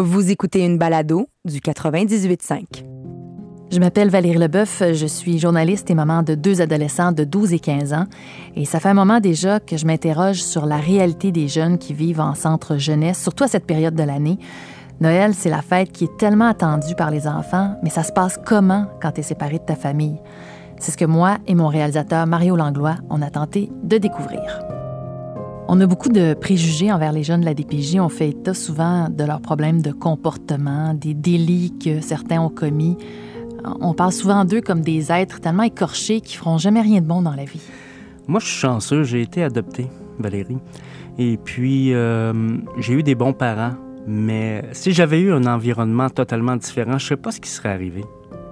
Vous écoutez une balado du 98.5. Je m'appelle Valérie Leboeuf, je suis journaliste et maman de deux adolescents de 12 et 15 ans. Et ça fait un moment déjà que je m'interroge sur la réalité des jeunes qui vivent en centre jeunesse, surtout à cette période de l'année. Noël, c'est la fête qui est tellement attendue par les enfants, mais ça se passe comment quand tu es séparé de ta famille? C'est ce que moi et mon réalisateur Mario Langlois, on a tenté de découvrir. On a beaucoup de préjugés envers les jeunes de la DPJ. On fait état souvent de leurs problèmes de comportement, des délits que certains ont commis. On parle souvent d'eux comme des êtres tellement écorchés qui feront jamais rien de bon dans la vie. Moi, je suis chanceux. J'ai été adopté, Valérie. Et puis, euh, j'ai eu des bons parents. Mais si j'avais eu un environnement totalement différent, je ne sais pas ce qui serait arrivé.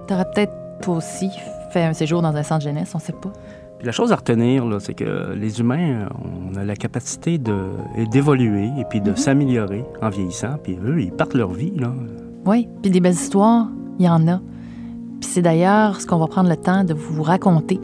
T'aurais peut-être, toi aussi, fait un séjour dans un centre jeunesse, on ne sait pas. Puis la chose à retenir, c'est que les humains, on a la capacité d'évoluer et puis de Mhm. s'améliorer en vieillissant. Puis eux, ils partent leur vie. Là. Oui, puis des belles histoires, il y en a. Puis c'est d'ailleurs ce qu'on va prendre le temps de vous raconter.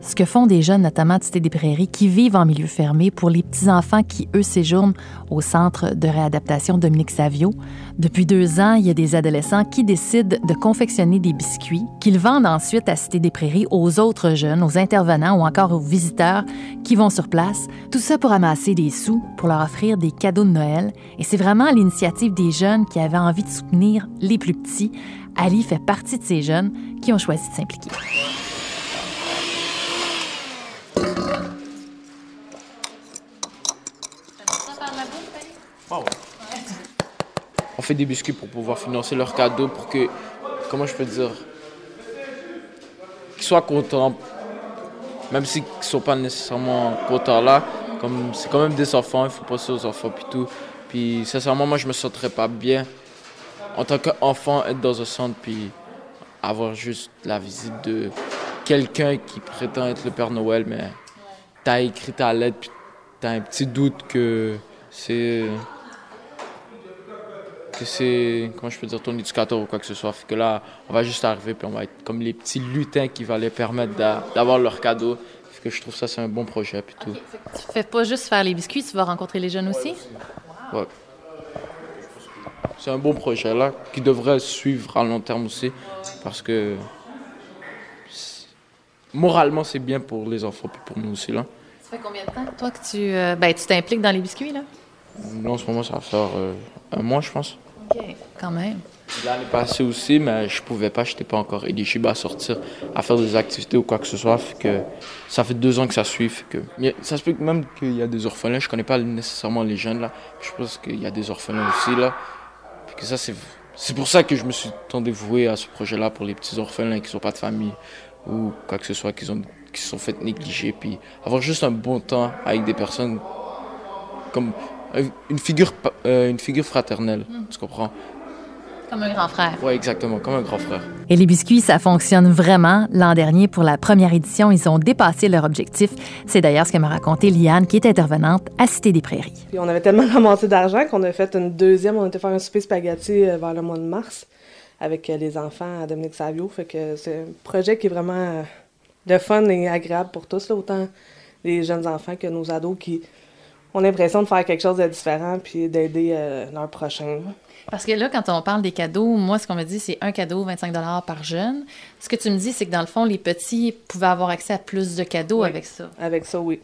Ce que font des jeunes, notamment de Cité des Prairies, qui vivent en milieu fermé pour les petits-enfants qui, eux, séjournent au centre de réadaptation Dominique Savio. Depuis deux ans, il y a des adolescents qui décident de confectionner des biscuits qu'ils vendent ensuite à Cité des Prairies aux autres jeunes, aux intervenants ou encore aux visiteurs qui vont sur place. Tout ça pour amasser des sous, pour leur offrir des cadeaux de Noël. Et c'est vraiment l'initiative des jeunes qui avaient envie de soutenir les plus petits. Ali fait partie de ces jeunes qui ont choisi de s'impliquer. On fait des biscuits pour pouvoir financer leurs cadeaux pour que, comment je peux dire, qu'ils soient contents, même s'ils ne sont pas nécessairement contents là. Comme c'est quand même des enfants, il faut penser aux enfants puis tout. Puis sincèrement, moi je me sentirais pas bien en tant qu'enfant être dans un centre puis avoir juste la visite de quelqu'un qui prétend être le Père Noël, mais t'as écrit ta lettre puis t'as un petit doute que c'est que c'est, comment je peux dire, ton éducateur ou quoi que ce soit. Fait que là, on va juste arriver puis on va être comme les petits lutins qui va les permettre d'a- d'avoir leur cadeau. Fait que je trouve ça, c'est un bon projet puis tout. Tu fais pas juste faire les biscuits, tu vas rencontrer les jeunes aussi? Ouais. C'est un bon projet là qui devrait suivre à long terme aussi parce que moralement c'est bien pour les enfants puis pour nous aussi là. Ça fait combien de temps, toi, que tu euh, ben, tu t'impliques dans les biscuits, là? Là en ce moment ça va faire euh, un mois je pense. OK. Quand même. L'année passée aussi, mais je pouvais pas, je n'étais pas encore éligible à sortir, à faire des activités ou quoi que ce soit. Fait que ça fait deux ans que ça suit. fait que, ça se peut que même qu'il y a des orphelins. Je connais pas nécessairement les jeunes là. Je pense qu'il y a des orphelins aussi là. Que ça c'est c'est pour ça que je me suis tant dévoué à ce projet-là pour les petits orphelins qui sont pas de famille ou quoi que ce soit, qui ont qui se sont fait négliger, puis avoir juste un bon temps avec des personnes comme une figure pa- euh, une figure fraternelle. Tu comprends? Comme un grand frère. Ouais, exactement, comme un grand frère. Et les biscuits, ça fonctionne vraiment. L'an dernier, pour la première édition, ils ont dépassé leur objectif. C'est d'ailleurs ce que m'a raconté Liane, qui est intervenante à Cité des Prairies. Puis on avait tellement ramassé d'argent qu'on a fait une deuxième. On était faire un souper spaghetti euh, vers le mois de mars avec euh, les enfants à Dominique Savio. Fait que c'est un projet qui est vraiment euh, de fun et agréable pour tous, là, autant les jeunes enfants que nos ados qui ont l'impression de faire quelque chose de différent puis d'aider euh, leur prochain. Parce que là, quand on parle des cadeaux, moi, ce qu'on me dit, c'est un cadeau, 25 par jeune. Ce que tu me dis, c'est que dans le fond, les petits pouvaient avoir accès à plus de cadeaux Oui. avec ça. Avec ça, oui.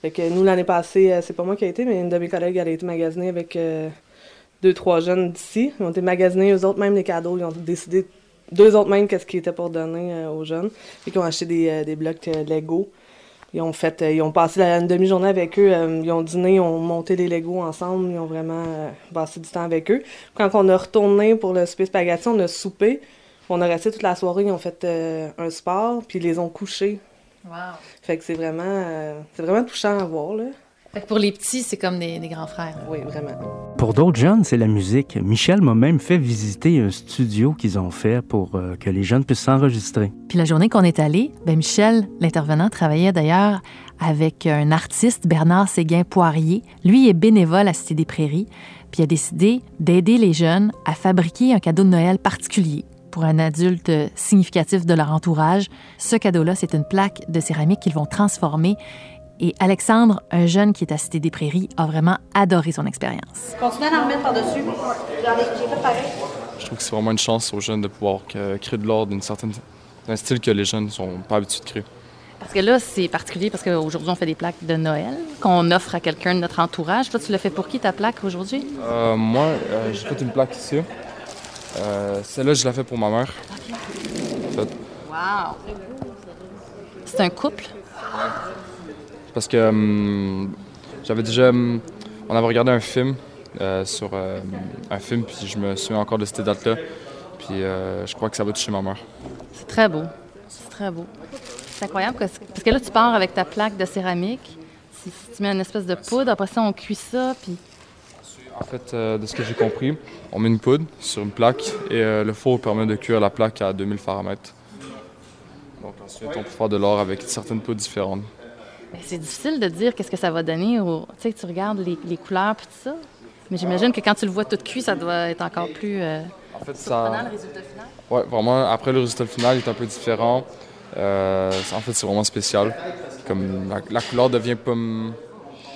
Fait que nous, l'année passée, euh, c'est pas moi qui a été, mais une de mes collègues, elle a été magasinée avec euh, deux, trois jeunes d'ici. Ils ont été magasinés, eux autres, même les cadeaux. Ils ont décidé, deux autres même, qu'est-ce qui était pour donner euh, aux jeunes. Fait qu'ils ont acheté des, des blocs Lego. Ils ont fait, euh, ils ont passé la, une demi-journée avec eux. euh, ils ont dîné, ils ont monté les Legos ensemble. Ils ont vraiment euh, passé du temps avec eux. Quand on a retourné pour le souper spaghetti, on a soupé. On a resté toute la soirée. Ils ont fait euh, un sport, puis ils les ont couchés. Wow. Fait que c'est vraiment, euh, c'est vraiment touchant à voir, là. Fait que pour les petits, c'est comme des, des grands frères. Oui, vraiment. Pour d'autres jeunes, c'est la musique. Michel m'a même fait visiter un studio qu'ils ont fait pour euh, que les jeunes puissent s'enregistrer. Puis la journée qu'on est allé, ben Michel, l'intervenant, travaillait d'ailleurs avec un artiste, Bernard Séguin-Poirier. Lui est bénévole à Cité des Prairies, puis il a décidé d'aider les jeunes à fabriquer un cadeau de Noël particulier pour un adulte significatif de leur entourage. Ce cadeau-là, c'est une plaque de céramique qu'ils vont transformer Et Alexandre, un jeune qui est à Cité des Prairies, a vraiment adoré son expérience. Continuez à en remettre par-dessus. Je trouve que c'est vraiment une chance aux jeunes de pouvoir créer de l'ordre d'une certaine d'un style que les jeunes ne sont pas habitués de créer. Parce que là, c'est particulier parce qu'aujourd'hui, on fait des plaques de Noël qu'on offre à quelqu'un de notre entourage. Toi, tu l'as fait pour qui ta plaque aujourd'hui? Euh, moi, euh, j'ai fait une plaque ici. Euh, Celle-là, je l'ai fait pour ma mère. Wow! C'est un couple? Parce que hum, j'avais déjà. Hum, on avait regardé un film euh, sur euh, un film, puis je me souviens encore de cette date-là. Puis je crois que ça va toucher ma mère. C'est très beau. C'est très beau. C'est incroyable parce que là, tu pars avec ta plaque de céramique. tu mets une espèce de poudre, après ça, on cuit ça, puis... En fait, euh, de ce que j'ai compris, on met une poudre sur une plaque et euh, le four permet de cuire la plaque à 2000 Fahrenheit. Donc ensuite, on peut faire de l'or avec certaines poudres différentes. C'est difficile de dire qu'est-ce que ça va donner. Tu sais, tu regardes les, couleurs et tout ça. Mais j'imagine que quand tu le vois tout cuit, ça doit être encore plus euh, en fait, surprenant, le résultat final. Oui, vraiment. Après, le résultat final est un peu différent. Euh, en fait, c'est vraiment spécial. Comme la, couleur devient pas.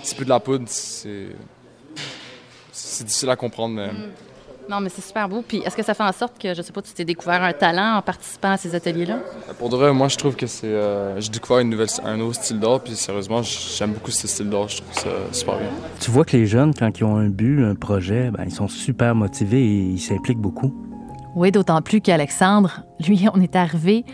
C'est plus de la poudre, c'est. C'est difficile à comprendre. Mais... Mm. Non, mais c'est super beau. Puis est-ce que ça fait en sorte que, je sais pas, tu t'es découvert un talent en participant à ces ateliers-là? Pour de vrai, moi, je trouve que c'est. Euh, j'ai découvert une nouvelle, un nouveau style d'art, puis sérieusement, j'aime beaucoup ce style d'art. Je trouve ça super bien. Tu vois que les jeunes, quand ils ont un but, un projet, ben, ils sont super motivés et ils s'impliquent beaucoup. Oui, d'autant plus qu'Alexandre, lui, on est arrivé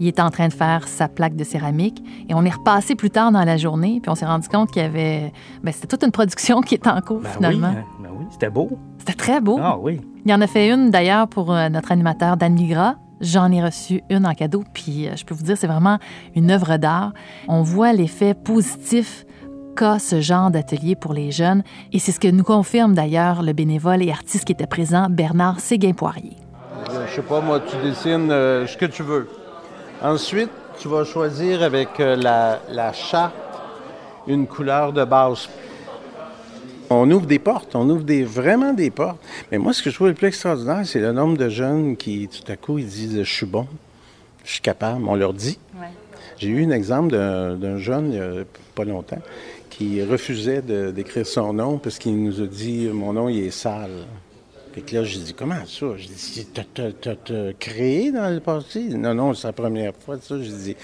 il était en train de faire sa plaque de céramique. Et on est repassé plus tard dans la journée, puis on s'est rendu compte qu'il y avait. Ben, c'était toute une production qui était en cours, ben finalement. Oui, hein. oui, c'était beau. C'était très beau. Ah oui. Il y en a fait une, d'ailleurs, pour euh, notre animateur Dan Migra. J'en ai reçu une en cadeau, puis euh, je peux vous dire, c'est vraiment une œuvre d'art. On voit l'effet positif qu'a ce genre d'atelier pour les jeunes, et c'est ce que nous confirme d'ailleurs le bénévole et artiste qui était présent, Bernard Séguin-Poirier. Je sais pas, moi, tu dessines euh, ce que tu veux. Ensuite, tu vas choisir avec euh, la, la charte une couleur de base. On ouvre des portes, on ouvre des, vraiment des portes. Mais moi, ce que je trouve le plus extraordinaire, c'est le nombre de jeunes qui, tout à coup, ils disent Je suis bon, je suis capable. On leur dit. J'ai eu un exemple d'un jeune, il n'y a pas longtemps, qui refusait d'écrire son nom parce qu'il nous a dit Mon nom, il est sale. Puis là, j'ai dit, comment ça? J'ai dit, t'as créé dans le passé? Non, non, c'est la première fois, ça. J'ai dit,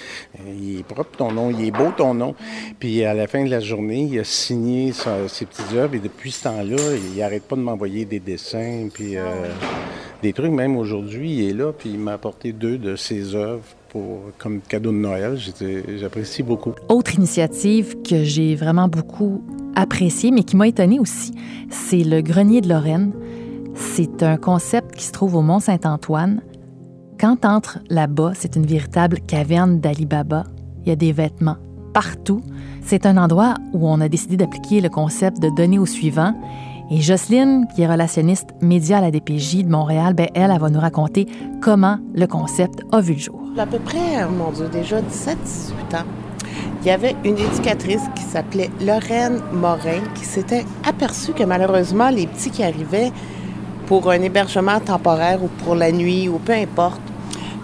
il est propre ton nom, il est beau ton nom. Puis à la fin de la journée, il a signé ses petites œuvres et depuis ce temps-là, il n'arrête pas de m'envoyer des dessins, puis euh, des trucs. Même aujourd'hui, il est là, puis il m'a apporté deux de ses œuvres pour, comme cadeau de Noël. J'apprécie beaucoup. Autre initiative que j'ai vraiment beaucoup appréciée, mais qui m'a étonnée aussi, c'est le Grenier de Lorraine. C'est un concept qui se trouve au Mont Saint-Antoine. Quand entre là-bas, c'est une véritable caverne d'Ali Baba. Il y a des vêtements partout. C'est un endroit où on a décidé d'appliquer le concept de donner au suivant. Et Jocelyne, qui est relationniste média à la DPJ de Montréal, ben elle, elle va nous raconter comment le concept a vu le jour. À peu près, mon Dieu, déjà 17-18 ans, il y avait une éducatrice qui s'appelait Lorraine Morin qui s'était aperçue que malheureusement, les petits qui arrivaient pour un hébergement temporaire ou pour la nuit ou peu importe,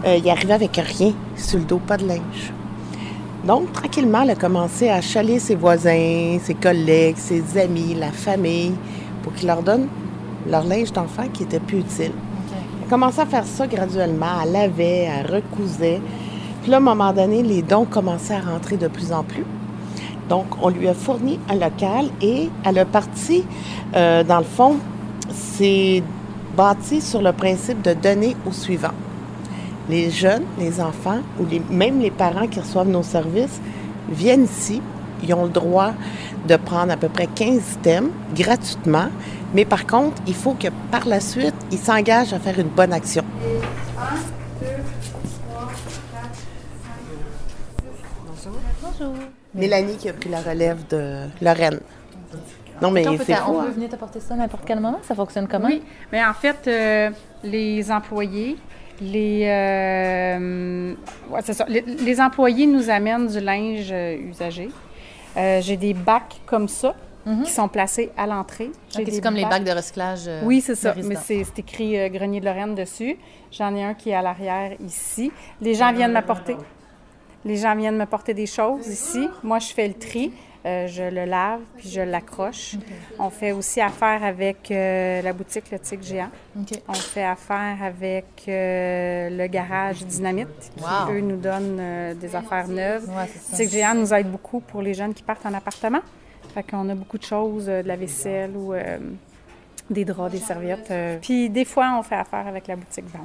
euh, il arrivait avec rien sur le dos, pas de linge. Donc, tranquillement, elle a commencé à chaler ses voisins, ses collègues, ses amis, la famille, pour qu'ils leur donnent leur linge d'enfant qui était plus utile. Elle a commencé à faire ça graduellement. Elle lavait, elle recousait. Puis là, à un moment donné, les dons commençaient à rentrer de plus en plus. Donc, on lui a fourni un local et elle a parti, euh, dans le fond, c'est bâti sur le principe de donner au suivant. Les jeunes, les enfants ou même les parents qui reçoivent nos services viennent ici. Ils ont le droit de prendre à peu près 15 thèmes gratuitement, mais par contre, il faut que par la suite, ils s'engagent à faire une bonne action. Bonjour. Mélanie qui a pris la relève de Lorraine. Non, mais c'est On peut venir t'apporter ça n'importe quel moment? Ça fonctionne comment? Oui, mais en fait, euh, les employés, les, euh, ça. les, employés nous amènent du linge euh, usagé. J'ai des bacs comme ça mhm. qui sont placés à l'entrée. c'est comme les bacs de recyclage. oui, c'est ça. Mais c'est écrit Grenier de Lorraine dessus. J'en ai un qui est à l'arrière ici. Les gens viennent m'apporter. Les gens viennent me porter des choses ici. Moi, je fais le tri. Euh, je le lave, puis je l'accroche. On fait aussi affaire avec euh, la boutique Le Tic Géant. On fait affaire avec euh, le garage Dynamite, qui, Wow. eux, nous donnent euh, des affaires neuves. Ouais. Le Tic Géant nous aide beaucoup pour les jeunes qui partent en appartement. Fait qu'on a beaucoup de choses, euh, de la vaisselle ou euh, des draps, des serviettes. euh. Puis des fois, on fait affaire avec la boutique Vans.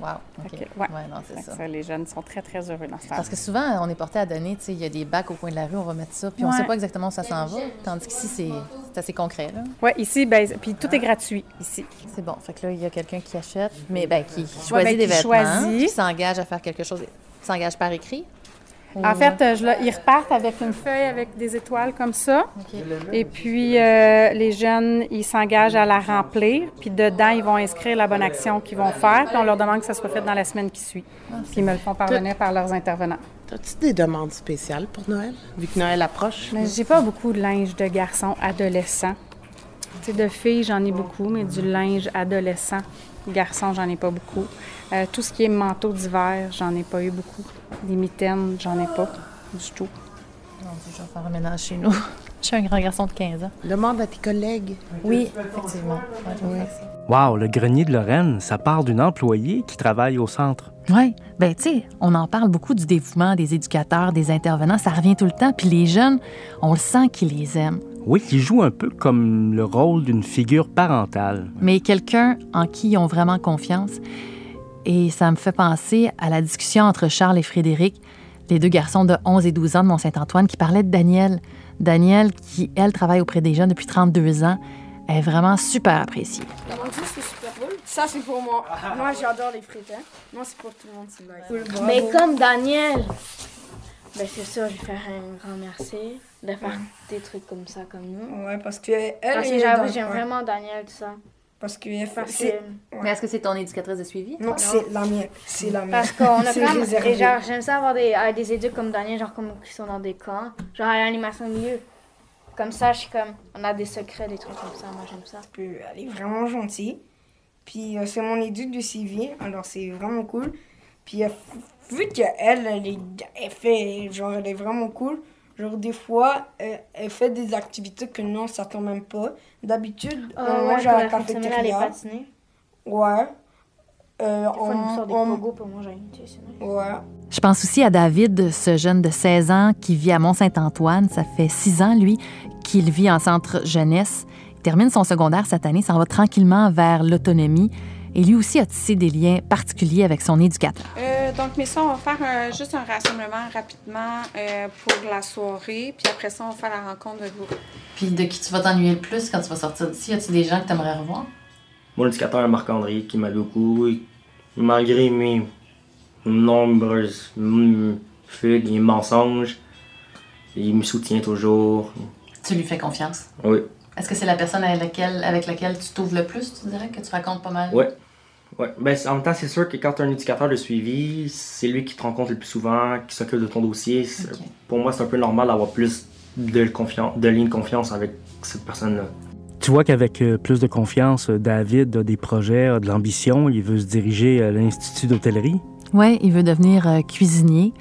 Wow, OK. Fait que, ouais. ouais. non, c'est ça. ça, Les jeunes sont très, très heureux dans ce Parce que souvent, on est porté à donner, tu sais, il y a des bacs au coin de la rue, on va mettre ça, puis on Ouais. sait pas exactement où ça s'en va. Tandis qu'ici, c'est c'est assez concret, là. Oui, ici, ben, puis tout est gratuit ici. C'est bon. Fait que là, il y a quelqu'un qui achète, mais ben, qui choisit ben, des qui vêtements, choisit. qui s'engage à faire quelque chose, s'engage par écrit. En fait, euh, je ils repartent avec une feuille avec des étoiles comme ça. Et puis, euh, les jeunes, ils s'engagent à la remplir. Puis dedans, ils vont inscrire la bonne action qu'ils vont faire. Puis on leur demande que ça soit fait dans la semaine qui suit. Puis ils me le font parvenir par leurs intervenants. As-tu des demandes spéciales pour Noël, vu que Noël approche? Mais j'ai pas beaucoup de linge de garçons adolescents. Tu sais, de filles, j'en ai beaucoup, mais du linge adolescent, garçon, j'en ai pas beaucoup. Euh, tout ce qui est manteau d'hiver, j'en ai pas eu beaucoup. Des mitaines, j'en ai pas du tout. Dieu, je vais faire un ménage chez nous. Je suis un grand garçon de 15 ans. Demande à tes collègues. Oui, effectivement. Ça. Wow, le grenier de Lorraine, ça part d'une employée qui travaille au centre. Oui, ben tu sais, on en parle beaucoup du dévouement des éducateurs, des intervenants, ça revient tout le temps. Puis les jeunes, on le sent qu'ils les aiment. Oui, qui joue un peu comme le rôle d'une figure parentale. Mais quelqu'un en qui ils ont vraiment confiance. Et ça me fait penser à la discussion entre Charles et Frédéric, les deux garçons de 11 et 12 ans de Mont-Saint-Antoine, qui parlaient de Daniel. Daniel, qui, elle, travaille auprès des jeunes depuis 32 ans, est vraiment super appréciée. Ça, c'est pour moi. Moi, j'adore les frites. Hein. Moi, c'est pour tout le monde. Mais comme Daniel, ben c'est sûr, je vais faire un grand merci de faire des trucs comme ça comme nous. Ouais, parce que elle, Parce que elle est j'avoue, j'aime ouais. vraiment Daniel, tout ça. Parce que elle Parce c'est- que- Mais est-ce que c'est ton éducatrice de suivi? Non, c'est la mienne. C'est la mienne. Parce qu'on a quand même. réservé. et genre, j'aime ça avoir des, euh, des éducs comme Daniel, genre comme qui sont dans des camps, genre à l'animation milieu. Comme ça, je suis comme. On a des secrets, des trucs comme ça. Moi, j'aime ça. Puis, elle est vraiment gentille. Puis euh, c'est mon éduc du CV, alors c'est vraiment cool. Puis euh, vu qu'elle, elle, est- elle fait, genre, elle est vraiment cool. Genre, des fois, euh, elle fait des activités que nous, on s'attend même pas. D'habitude, Euh, on ouais, mange à la cafétéria. Ouais. Euh, nous on, sort des on- pour manger. Ouais. Je pense aussi à David, ce jeune de 16 ans qui vit à Mont-Saint-Antoine. Ça fait six ans, lui, qu'il vit en centre jeunesse. Il termine son secondaire cette année, s'en va tranquillement vers l'autonomie. Et lui aussi a tissé des liens particuliers avec son éducateur. Euh, donc, mais ça, on va faire juste un rassemblement rapidement euh, pour la soirée. Puis après ça, on va faire la rencontre de groupe. Puis de qui tu vas t'ennuyer le plus quand tu vas sortir d'ici? Y a-tu des gens que tu aimerais revoir? Mon éducateur Marc-André qui m'a beaucoup, malgré mes nombreuses fugues et mensonges, il me soutient toujours. Tu lui fais confiance? Oui, Est-ce que c'est la personne avec laquelle, avec laquelle tu t'ouvres le plus, tu dirais, que tu racontes pas mal? ouais. Ouais. Ben, en même temps, c'est sûr que quand tu as un éducateur de suivi, c'est lui qui te rencontre le plus souvent, qui s'occupe de ton dossier. Pour moi, c'est un peu normal d'avoir plus de, confiance, de ligne de confiance avec cette personne-là. Tu vois qu'avec euh, plus de confiance, euh, David a des projets, a de l'ambition, il veut se diriger à l'Institut d'hôtellerie? Oui, il veut devenir euh, cuisinier.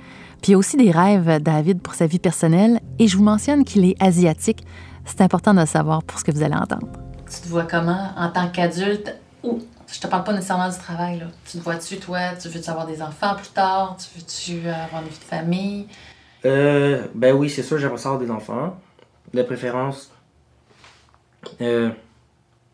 Puis il y a aussi des rêves, David, pour sa vie personnelle. Et je vous mentionne qu'il est asiatique. C'est important de le savoir pour ce que vous allez entendre. Tu te vois comment? En tant qu'adulte? Ou, je te parle pas nécessairement du travail, là. Tu te vois-tu, toi? Tu veux-tu avoir des enfants plus tard? Tu veux-tu euh, avoir une vie de famille? Euh, ben oui, c'est sûr, j'aimerais avoir des enfants. De préférence, euh,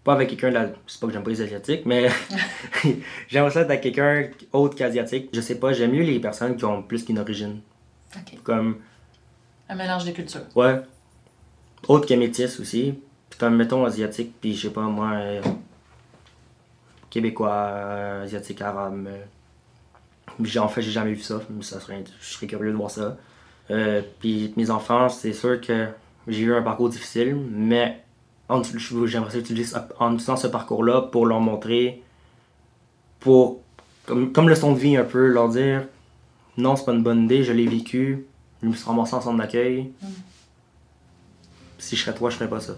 pas avec quelqu'un, de la- c'est pas que j'aime pas les Asiatiques, mais j'aimerais ça être avec quelqu'un autre qu'Asiatique. Je sais pas, j'aime mieux les personnes qui ont plus qu'une origine. OK. Comme, Un mélange des cultures. ouais, autre que métis aussi. Puis comme, mettons, Asiatique, puis je sais pas, moi, euh, Québécois, euh, Asiatique, Arabe. euh, en fait, j'ai jamais vu ça, ça serait, je serais curieux de voir ça. Euh, puis mes enfants, c'est sûr que j'ai eu un parcours difficile, mais j'aimerais utiliser en utilisant ce parcours-là pour leur montrer, pour comme, comme leçon de vie un peu, leur dire non, c'est pas une bonne idée, je l'ai vécu, je me suis ramassé en centre d'accueil. Si je serais toi, je ferais pas ça.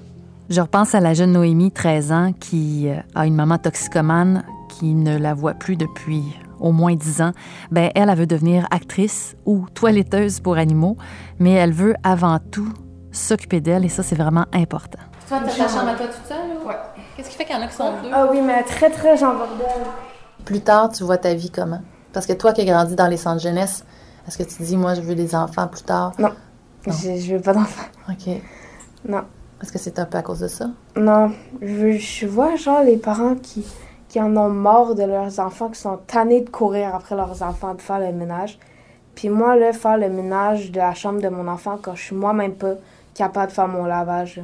Je repense à la jeune Noémie, 13 ans, qui euh, a une maman toxicomane qui ne la voit plus depuis au moins 10 ans. Ben, elle, elle veut devenir actrice ou toiletteuse pour animaux, mais elle veut avant tout s'occuper d'elles et ça, c'est vraiment important. Toi, t'as ta chambre à toi toute seule? Ou... Ouais. Qu'est-ce qui fait qu'il y en a qui sont deux? Ah oui, mais très, très en bordel. Plus tard, tu vois ta vie comment? Parce que toi qui as grandi dans les centres jeunesse, est-ce que tu dis, moi, je veux des enfants plus tard? Non. Je, je veux pas d'enfants. OK. Non. Est-ce que c'est un peu à cause de ça? Non. Je, je vois, genre, les parents qui, qui en ont marre de leurs enfants, qui sont tannés de courir après leurs enfants, de faire le ménage. Puis moi, là, faire le ménage de la chambre de mon enfant quand je suis moi-même pas capable de faire mon lavage,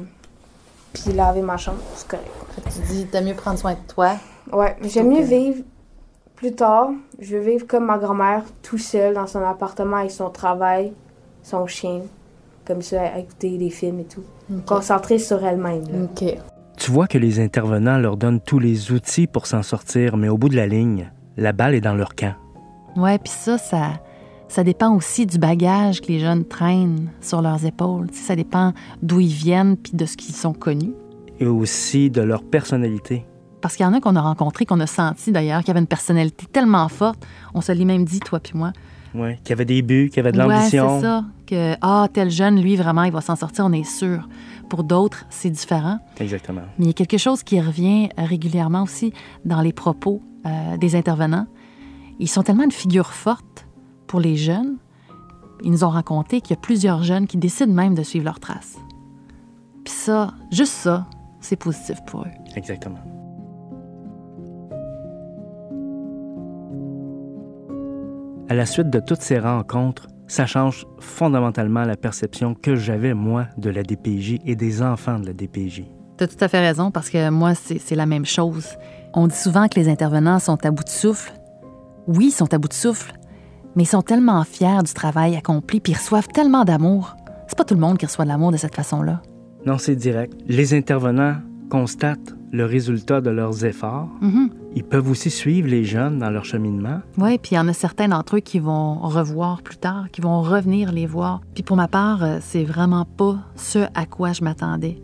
puis laver ma chambre, c'est correct. Fait que tu dis, t'as mieux prendre soin de toi. Ouais, j'aime mieux vivre plus tard. Je veux vivre comme ma grand-mère, tout seul dans son appartement avec son travail, son chien, comme ça, à écouter des films et tout. Concentrée sur elle-même. OK. Tu vois que les intervenants leur donnent tous les outils pour s'en sortir, mais au bout de la ligne, la balle est dans leur camp. Ouais, puis ça, ça, ça dépend aussi du bagage que les jeunes traînent sur leurs épaules. Ça dépend d'où ils viennent puis de ce qu'ils sont connus. Et aussi de leur personnalité. Parce qu'il y en a qu'on a rencontrés, qu'on a senti d'ailleurs, qui avaient une personnalité tellement forte. On se l'est même dit, toi puis moi. Ouais, qui avaient des buts, qui avaient de Ouais, l'ambition. c'est ça. Que, ah, tel jeune, lui, vraiment, il va s'en sortir, on est sûr. Pour d'autres, c'est différent. Exactement. Mais il y a quelque chose qui revient régulièrement aussi dans les propos euh, des intervenants. Ils sont tellement une figure forte pour les jeunes. Ils nous ont raconté qu'il y a plusieurs jeunes qui décident même de suivre leurs traces. Puis ça, juste ça, c'est positif pour eux. Exactement. À la suite de toutes ces rencontres, ça change fondamentalement la perception que j'avais, moi, de la DPJ et des enfants de la DPJ. Tu as tout à fait raison parce que moi, c'est la même chose. On dit souvent que les intervenants sont à bout de souffle. Oui, ils sont à bout de souffle, mais ils sont tellement fiers du travail accompli puis ils reçoivent tellement d'amour. C'est pas tout le monde qui reçoit de l'amour de cette façon-là. Non, c'est direct. Les intervenants constatent le résultat de leurs efforts. Mhm. Ils peuvent aussi suivre les jeunes dans leur cheminement. Oui, puis il y en a certains d'entre eux qui vont revoir plus tard, qui vont revenir les voir. Puis pour ma part, euh, c'est vraiment pas ce à quoi je m'attendais.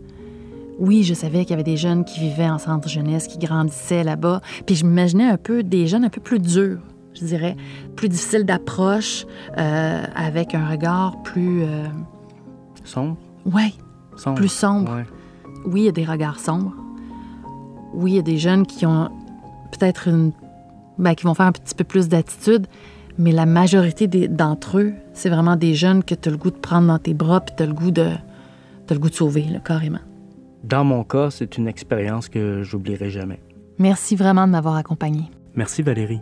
Oui, je savais qu'il y avait des jeunes qui vivaient en centre jeunesse, qui grandissaient là-bas. Puis je m'imaginais un peu des jeunes un peu plus durs, je dirais, plus difficiles d'approche, euh, avec un regard plus... euh, Sombre? Sombre. plus sombre. Ouais. Oui, il y a des regards sombres. Oui, il y a des jeunes qui ont peut-être une. ben, qui vont faire un petit peu plus d'attitude, mais la majorité d'entre eux, c'est vraiment des jeunes que tu as le goût de prendre dans tes bras puis tu as le goût de. t'as le goût de sauver, là, carrément. Dans mon cas, c'est une expérience que j'oublierai jamais. Merci vraiment de m'avoir accompagné. Merci Valérie.